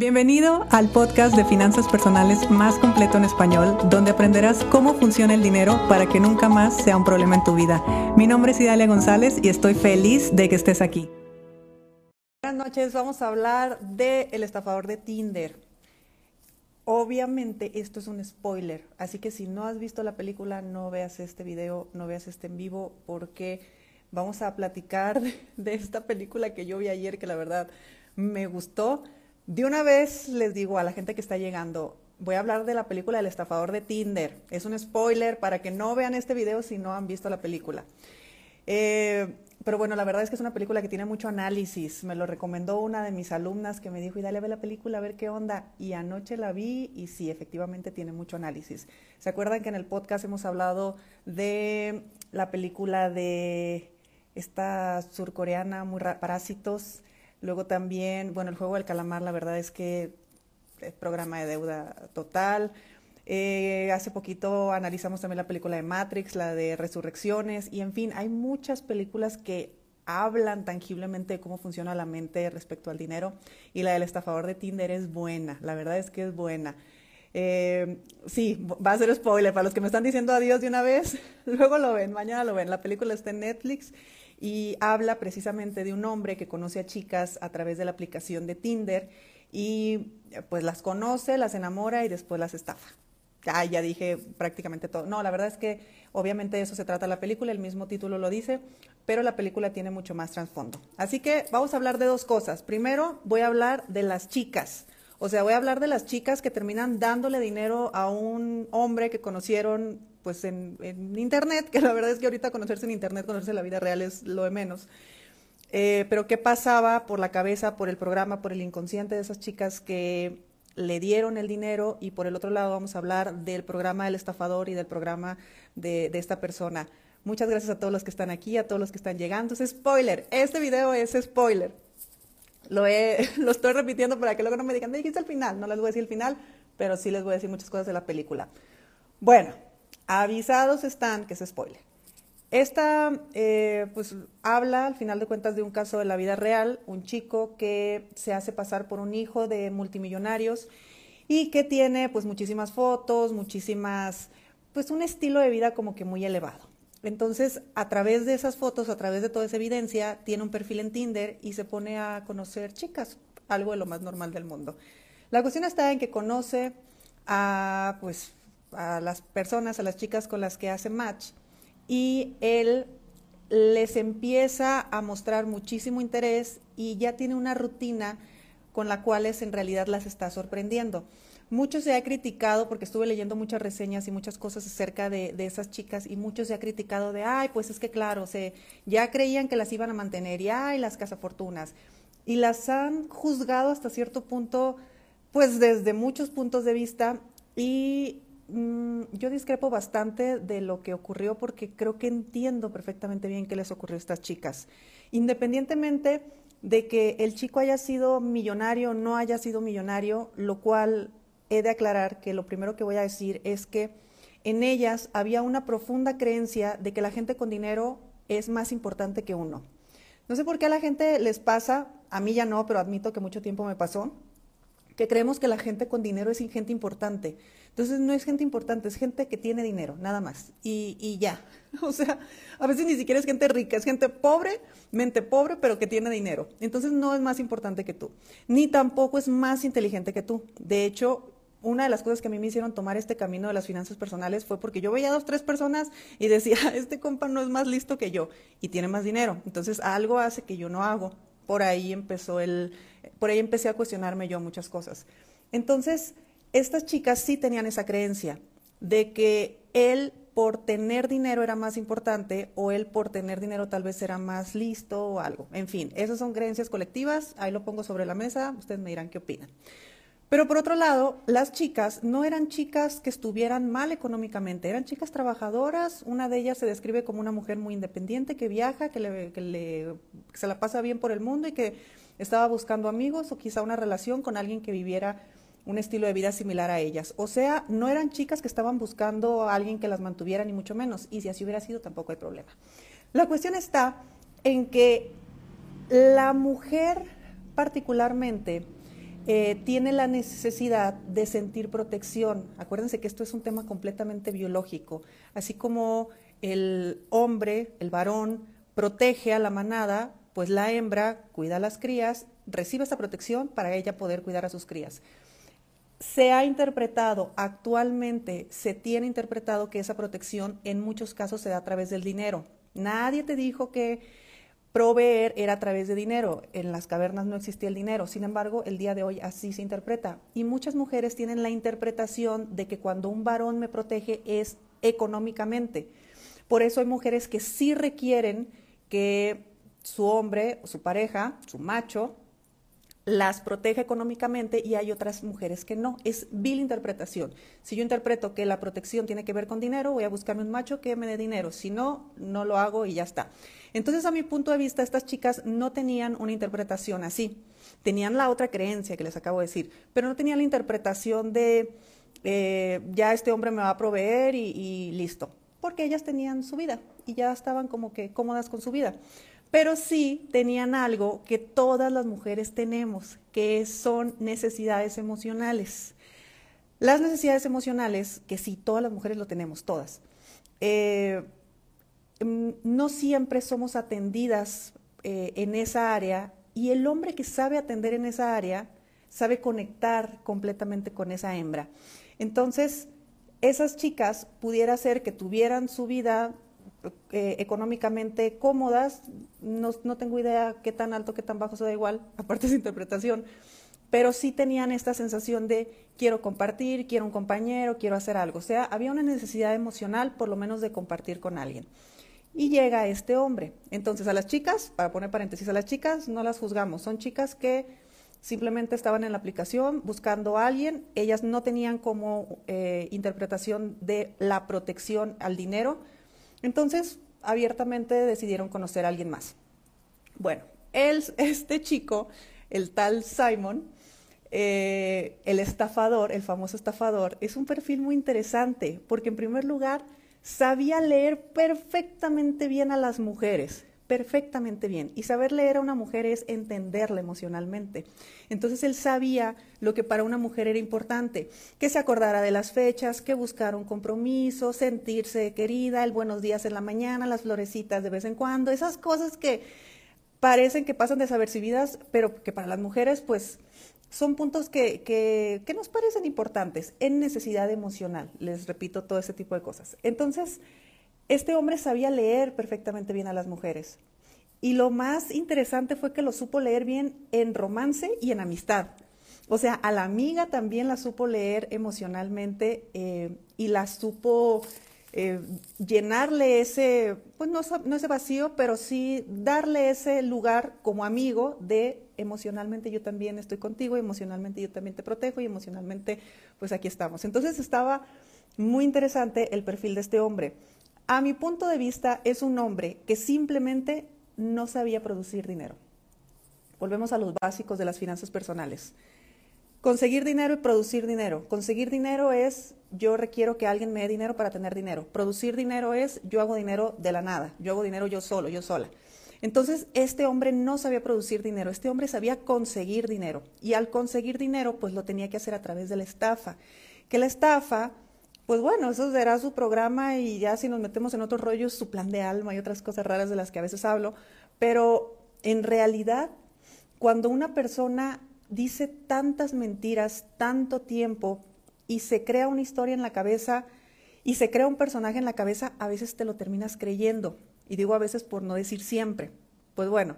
Bienvenido al podcast de finanzas personales más completo en español, donde aprenderás cómo funciona el dinero para que nunca más sea un problema en tu vida. Mi nombre es Idalia González y estoy feliz de que estés aquí. Buenas noches, vamos a hablar de El estafador de Tinder. Obviamente esto es un spoiler, así que si no has visto la película, no veas este video, no veas este en vivo, porque vamos a platicar de esta película que yo vi ayer, que la verdad me gustó de una vez les digo a la gente que está llegando, voy a hablar de la película El estafador de Tinder. Es un spoiler para que no vean este video si no han visto la película. Eh, pero bueno, la verdad es que es una película que tiene mucho análisis. Me lo recomendó una de mis alumnas que me dijo, y dale a ver la película, a ver qué onda. Y anoche la vi y sí, efectivamente tiene mucho análisis. ¿Se acuerdan que en el podcast hemos hablado de la película de esta surcoreana, muy Parásitos? Luego también, bueno, el juego del calamar, la verdad es que es programa de deuda total. Eh, hace poquito analizamos también la película de Matrix, la de Resurrecciones, y en fin, hay muchas películas que hablan tangiblemente de cómo funciona la mente respecto al dinero, y la del estafador de Tinder es buena, la verdad es que es buena. Eh, sí, va a ser spoiler para los que me están diciendo adiós de una vez, luego lo ven, mañana lo ven, la película está en Netflix y habla precisamente de un hombre que conoce a chicas a través de la aplicación de Tinder y pues las conoce, las enamora y después las estafa. Ah, ya dije prácticamente todo. No, la verdad es que obviamente de eso se trata la película, el mismo título lo dice, pero la película tiene mucho más trasfondo. Así que vamos a hablar de dos cosas. Primero, voy a hablar de las chicas. O sea, voy a hablar de las chicas que terminan dándole dinero a un hombre que conocieron pues en, internet, que la verdad es que ahorita conocerse en internet, conocerse la vida real es lo de menos. Eh, pero qué pasaba por la cabeza, por el programa, por el inconsciente de esas chicas que le dieron el dinero y por el otro lado vamos a hablar del programa del estafador y del programa de, de esta persona. Muchas gracias a todos los que están aquí, a todos los que están llegando. Es spoiler, este video es spoiler. Lo, he, lo estoy repitiendo para que luego no me digan, dijiste el final. No les voy a decir el final, pero sí les voy a decir muchas cosas de la película. Bueno, avisados están, que es spoiler. Esta, eh, pues, habla, al final de cuentas, de un caso de la vida real, un chico que se hace pasar por un hijo de multimillonarios y que tiene, pues, muchísimas fotos, muchísimas, pues, un estilo de vida como que muy elevado. Entonces, a través de esas fotos, a través de toda esa evidencia, tiene un perfil en Tinder y se pone a conocer chicas, algo de lo más normal del mundo. La cuestión está en que conoce a, pues, a las personas, a las chicas con las que hace match, y él les empieza a mostrar muchísimo interés y ya tiene una rutina con la cual en realidad las está sorprendiendo. Mucho se ha criticado, porque estuve leyendo muchas reseñas y muchas cosas acerca de, esas chicas, y mucho se ha criticado de, ay, pues es que claro, se, ya creían que las iban a mantener, y ay, las cazafortunas. Y las han juzgado hasta cierto punto, pues desde muchos puntos de vista, y Mm, yo discrepo bastante de lo que ocurrió porque creo que entiendo perfectamente bien qué les ocurrió a estas chicas. Independientemente de que el chico haya sido millonario o no haya sido millonario, lo cual he de aclarar que lo primero que voy a decir es que en ellas había una profunda creencia de que la gente con dinero es más importante que uno. No sé por qué a la gente les pasa, a mí ya no, pero admito que mucho tiempo me pasó, que creemos que la gente con dinero es gente importante. Entonces no es gente importante, es gente que tiene dinero, nada más. Y, y, ya. O sea, a veces ni siquiera es gente rica, es gente pobre, mente pobre, pero que tiene dinero. Entonces no es más importante que tú, ni tampoco es más inteligente que tú. De hecho, una de las cosas que a mí me hicieron tomar este camino de las finanzas personales fue porque yo veía a dos, tres personas y decía, este compa no es más listo que yo y tiene más dinero. Entonces algo hace que yo no hago. Por ahí empezó el, por ahí empecé a cuestionarme yo muchas cosas. Entonces, estas chicas sí tenían esa creencia de que él por tener dinero era más importante o él por tener dinero tal vez era más listo o algo. En fin, esas son creencias colectivas, ahí lo pongo sobre la mesa, ustedes me dirán qué opinan. Pero por otro lado, las chicas no eran chicas que estuvieran mal económicamente, eran chicas trabajadoras, una de ellas se describe como una mujer muy independiente, que viaja, que, le, que se la pasa bien por el mundo y que estaba buscando amigos o quizá una relación con alguien que viviera un estilo de vida similar a ellas. O sea, no eran chicas que estaban buscando a alguien que las mantuviera, ni mucho menos. Y si así hubiera sido, tampoco hay problema. La cuestión está en que la mujer particularmente eh, tiene la necesidad de sentir protección. Acuérdense que esto es un tema completamente biológico. Así como el hombre, el varón, protege a la manada, pues la hembra cuida a las crías, recibe esa protección para ella poder cuidar a sus crías. Se ha interpretado, actualmente se tiene interpretado que esa protección en muchos casos se da a través del dinero. Nadie te dijo que proveer era a través de dinero. En las cavernas no existía el dinero. Sin embargo, el día de hoy así se interpreta. Y muchas mujeres tienen la interpretación de que cuando un varón me protege es económicamente. Por eso hay mujeres que sí requieren que su hombre su pareja, su macho, las protege económicamente y hay otras mujeres que no. Es vil interpretación. Si yo interpreto que la protección tiene que ver con dinero, voy a buscarme un macho que me dé dinero. Si no, no lo hago y ya está. Entonces, a mi punto de vista, estas chicas no tenían una interpretación así. Tenían la otra creencia que les acabo de decir, pero no tenían la interpretación de eh, ya este hombre me va a proveer y, y listo. Porque ellas tenían su vida y ya estaban como que cómodas con su vida pero sí tenían algo que todas las mujeres tenemos, que son necesidades emocionales. Las necesidades emocionales, que sí, todas las mujeres lo tenemos, todas, eh, mm, no siempre somos atendidas eh, en esa área y el hombre que sabe atender en esa área sabe conectar completamente con esa hembra. Entonces, esas chicas pudiera ser que tuvieran su vida eh, económicamente cómodas, no, no, tengo idea qué tan alto, qué tan bajo, se da igual, aparte de interpretación, pero sí tenían esta sensación de quiero compartir, quiero un compañero, quiero hacer algo. O sea, había una necesidad emocional por lo menos de compartir con alguien. Y llega este hombre. Entonces a las chicas, para poner paréntesis, a las chicas no las juzgamos, son chicas que simplemente estaban en la aplicación buscando a alguien, ellas no tenían como eh, interpretación de la protección al dinero, entonces, abiertamente decidieron conocer a alguien más. Bueno, él, este chico, el tal Simon, eh, el estafador, el famoso estafador, es un perfil muy interesante porque en primer lugar sabía leer perfectamente bien a las mujeres perfectamente bien. Y saber leer a una mujer es entenderla emocionalmente. Entonces él sabía lo que para una mujer era importante, que se acordara de las fechas, que buscara un compromiso, sentirse querida, el buenos días en la mañana, las florecitas de vez en cuando, esas cosas que parecen que pasan desapercibidas, pero que para las mujeres pues son puntos que, que, que nos parecen importantes en necesidad emocional. Les repito todo ese tipo de cosas. Entonces, este hombre sabía leer perfectamente bien a las mujeres. Y lo más interesante fue que lo supo leer bien en romance y en amistad. O sea, a la amiga también la supo leer emocionalmente eh, y la supo eh, llenarle ese, pues no, no, ese vacío, pero sí darle ese lugar como amigo de emocionalmente yo también estoy contigo, emocionalmente yo también te protejo y emocionalmente pues aquí estamos. Entonces estaba muy interesante el perfil de este hombre. A mi punto de vista, es un hombre que simplemente no sabía producir dinero. Volvemos a los básicos de las finanzas personales. Conseguir dinero y producir dinero. Conseguir dinero es yo requiero que alguien me dé dinero para tener dinero. Producir dinero es yo hago dinero de la nada. Yo hago dinero yo solo, yo sola. Entonces, este hombre no sabía producir dinero, este hombre sabía conseguir dinero. Y al conseguir dinero, pues lo tenía que hacer a través de la estafa. Que la estafa pues bueno, eso será su programa y ya si nos metemos en otros rollos, su plan de alma y otras cosas raras de las que a veces hablo, pero en realidad, cuando una persona dice tantas mentiras, tanto tiempo y se crea una historia en la cabeza y se crea un personaje en la cabeza, a veces te lo terminas creyendo. Y digo a veces por no decir siempre. Pues bueno,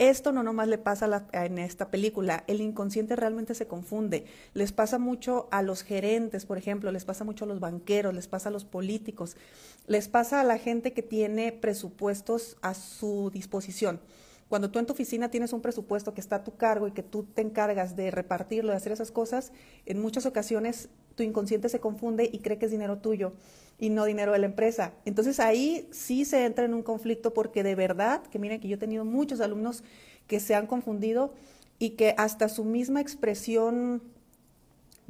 esto no nomás le pasa en esta película, el inconsciente realmente se confunde. Les pasa mucho a los gerentes, por ejemplo, les pasa mucho a los banqueros, les pasa a los políticos, les pasa a la gente que tiene presupuestos a su disposición. Cuando tú en tu oficina tienes un presupuesto que está a tu cargo y que tú te encargas de repartirlo, de hacer esas cosas, en muchas ocasiones tu inconsciente se confunde y cree que es dinero tuyo y no dinero de la empresa. Entonces ahí sí se entra en un conflicto porque de verdad, que miren que yo he tenido muchos alumnos que se han confundido y que hasta su misma expresión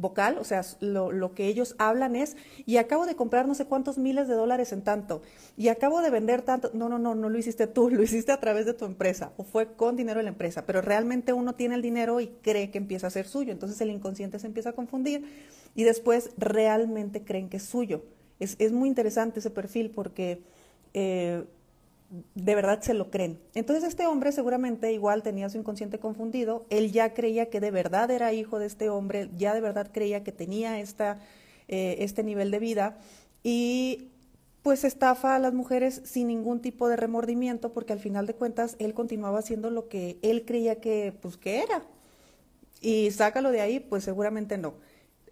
vocal, o sea, lo, lo, que ellos hablan es, y acabo de comprar no sé cuántos miles de dólares en tanto, y acabo de vender tanto, no, no, no, no lo hiciste tú, lo hiciste a través de tu empresa, o fue con dinero de la empresa, pero realmente uno tiene el dinero y cree que empieza a ser suyo, entonces el inconsciente se empieza a confundir y después realmente creen que es suyo. Es, es muy interesante ese perfil porque... Eh, de verdad se lo creen. Entonces este hombre seguramente igual tenía su inconsciente confundido, él ya creía que de verdad era hijo de este hombre, ya de verdad creía que tenía esta, eh, este nivel de vida y pues estafa a las mujeres sin ningún tipo de remordimiento porque al final de cuentas él continuaba haciendo lo que él creía que pues que era. Y sácalo de ahí, pues seguramente no.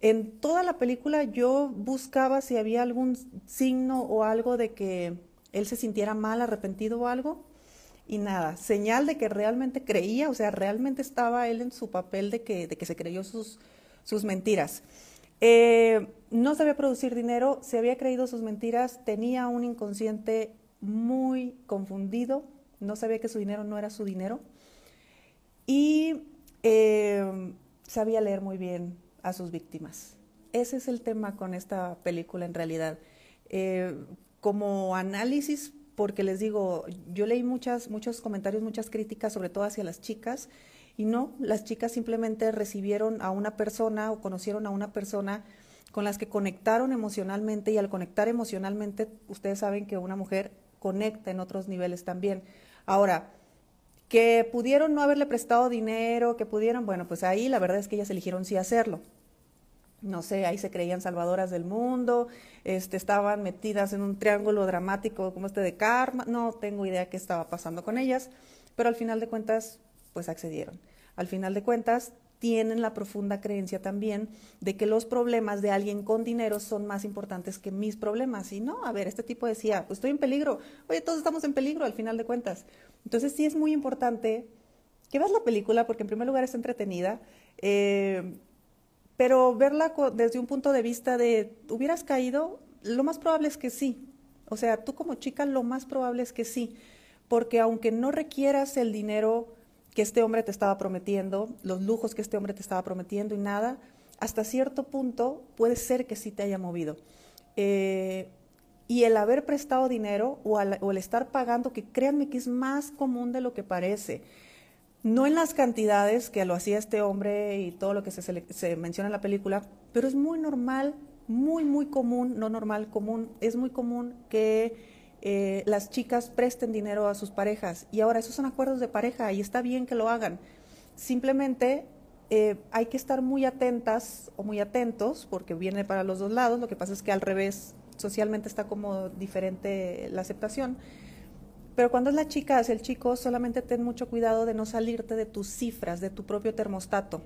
En toda la película yo buscaba si había algún signo o algo de que él se sintiera mal, arrepentido o algo. Y nada, señal de que realmente creía, o sea, realmente estaba él en su papel de que, se creyó sus, sus mentiras. Eh, no sabía producir dinero, se había creído sus mentiras, tenía un inconsciente muy confundido, no sabía que su dinero no era su dinero y eh, sabía leer muy bien a sus víctimas. Ese es el tema con esta película en realidad. Eh, como análisis, porque les digo, yo leí muchas, muchos comentarios, muchas críticas, sobre todo hacia las chicas, y no, las chicas simplemente recibieron a una persona o conocieron a una persona con las que conectaron emocionalmente y al conectar emocionalmente, ustedes saben que una mujer conecta en otros niveles también. Ahora, que pudieron no haberle prestado dinero, que pudieron, bueno, pues ahí la verdad es que ellas eligieron sí hacerlo no sé, ahí se creían salvadoras del mundo, este, estaban metidas en un triángulo dramático como este de karma, no tengo idea qué estaba pasando con ellas, pero al final de cuentas, pues accedieron. Al final de cuentas, tienen la profunda creencia también de que los problemas de alguien con dinero son más importantes que mis problemas. Y no, a ver, este tipo decía, pues estoy en peligro. Oye, todos estamos en peligro al final de cuentas. Entonces sí es muy importante que veas la película porque en primer lugar es entretenida. Eh, pero verla desde un punto de vista de, ¿hubieras caído? Lo más probable es que sí. O sea, tú como chica lo más probable es que sí, porque aunque no requieras el dinero que este hombre te estaba prometiendo, los lujos que este hombre te estaba prometiendo y nada, hasta cierto punto puede ser que sí te haya movido. Eh, y el haber prestado dinero o, o, el estar pagando, que créanme que es más común de lo que parece no en las cantidades que lo hacía este hombre y todo lo que se, menciona en la película, pero es muy normal, muy, muy común, no normal, común, es muy común que eh, las chicas presten dinero a sus parejas. Y ahora, esos son acuerdos de pareja y está bien que lo hagan. Simplemente eh, hay que estar muy atentas o muy atentos, porque viene para los dos lados, lo que pasa es que al revés, socialmente está como diferente la aceptación pero cuando es la chica hacia el chico, solamente ten mucho cuidado de no salirte de tus cifras, de tu propio termostato.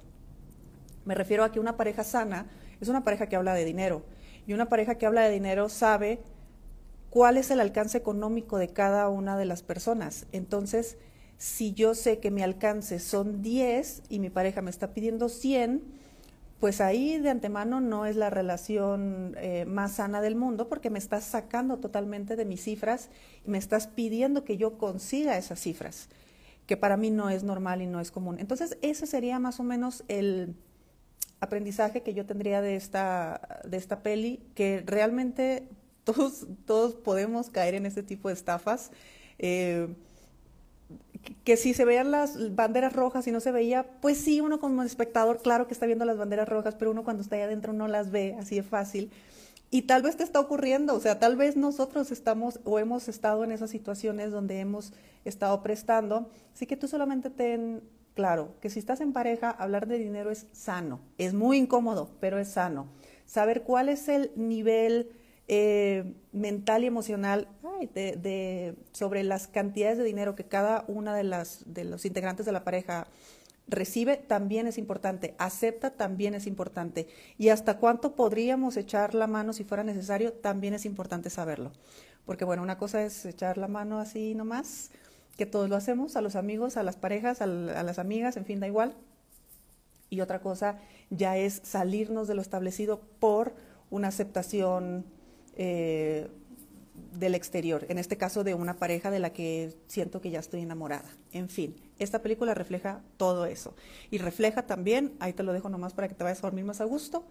Me refiero a que una pareja sana es una pareja que habla de dinero. Y una pareja que habla de dinero sabe cuál es el alcance económico de cada una de las personas. Entonces, si yo sé que mi alcance son 10 y mi pareja me está pidiendo 100, pues ahí de antemano no es la relación eh, más sana del mundo porque me estás sacando totalmente de mis cifras y me estás pidiendo que yo consiga esas cifras, que para mí no es normal y no es común. Entonces, ese sería más o menos el aprendizaje que yo tendría de esta, de esta peli, que realmente todos, todos podemos caer en este tipo de estafas. Eh, que si se veían las banderas rojas y no se veía, pues sí, uno como espectador, claro que está viendo las banderas rojas, pero uno cuando está ahí adentro no las ve así de fácil. Y tal vez te está ocurriendo, o sea, tal vez nosotros estamos o hemos estado en esas situaciones donde hemos estado prestando. Así que tú solamente ten claro que si estás en pareja, hablar de dinero es sano. Es muy incómodo, pero es sano. Saber cuál es el nivel eh, mental y emocional de, sobre las cantidades de dinero que cada una de, las, de los integrantes de la pareja recibe también es importante, acepta también es importante y hasta cuánto podríamos echar la mano si fuera necesario también es importante saberlo. Porque bueno, una cosa es echar la mano así nomás, que todos lo hacemos, a los amigos, a las parejas, a, las amigas, en fin, da igual. Y otra cosa ya es salirnos de lo establecido por una aceptación eh, del exterior, en este caso de una pareja de la que siento que ya estoy enamorada. En fin, esta película refleja todo eso. Y refleja también, ahí te lo dejo nomás para que te vayas a dormir más a gusto,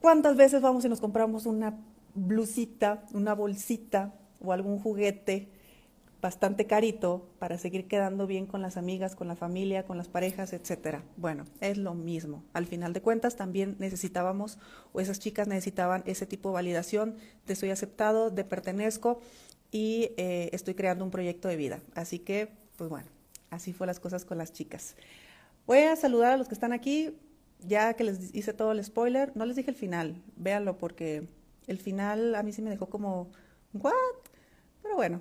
cuántas veces vamos y nos compramos una blusita, una bolsita o algún juguete bastante carito para seguir quedando bien con las amigas, con la familia, con las parejas, etcétera. Bueno, es lo mismo. Al final de cuentas también necesitábamos o esas chicas necesitaban ese tipo de validación de soy aceptado, de pertenezco y eh, estoy creando un proyecto de vida. Así que, pues bueno, así fue las cosas con las chicas. Voy a saludar a los que están aquí, ya que les hice todo el spoiler. No les dije el final, véanlo porque el final a mí sí me dejó como, ¿what? Pero bueno,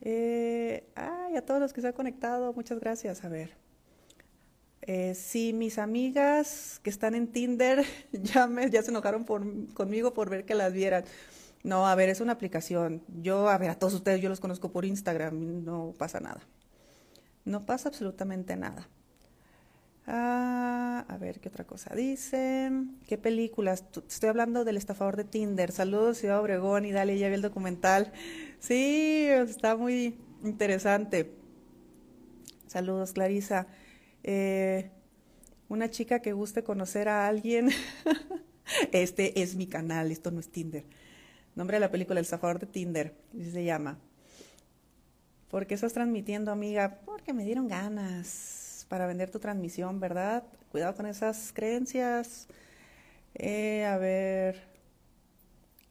eh, ay, a todos los que se han conectado, muchas gracias. A ver. Eh, sí, mis amigas que están en Tinder ya se enojaron por, conmigo por ver que las vieran. No, a ver, es una aplicación. Yo, a ver, a todos ustedes yo los conozco por Instagram, no pasa nada. No pasa absolutamente nada. Ah, a ver, ¿qué otra cosa dicen? ¿Qué películas? Estoy hablando del estafador de Tinder. Saludos, Ciudad Obregón, y dale, ya vi el documental. Sí, está muy interesante. Saludos, Clarisa. Eh, una chica que guste conocer a alguien. este es mi canal, esto no es Tinder. Nombre de la película El estafador de Tinder, así se llama. ¿Por qué estás transmitiendo, amiga? Porque me dieron ganas para vender tu transmisión, ¿verdad? Cuidado con esas creencias. Eh, a ver,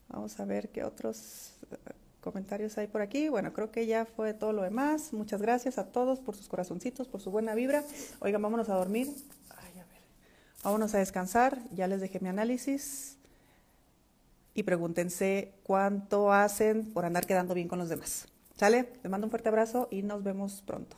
vamos a ver qué otros eh, comentarios hay por aquí. Bueno, creo que ya fue todo lo demás. Muchas gracias a todos por sus corazoncitos, por su buena vibra. Oigan, vámonos a dormir. Vámonos a descansar. Ya les dejé mi análisis. Y pregúntense cuánto hacen por andar quedando bien con los demás. ¿Sale? Les mando un fuerte abrazo y nos vemos pronto.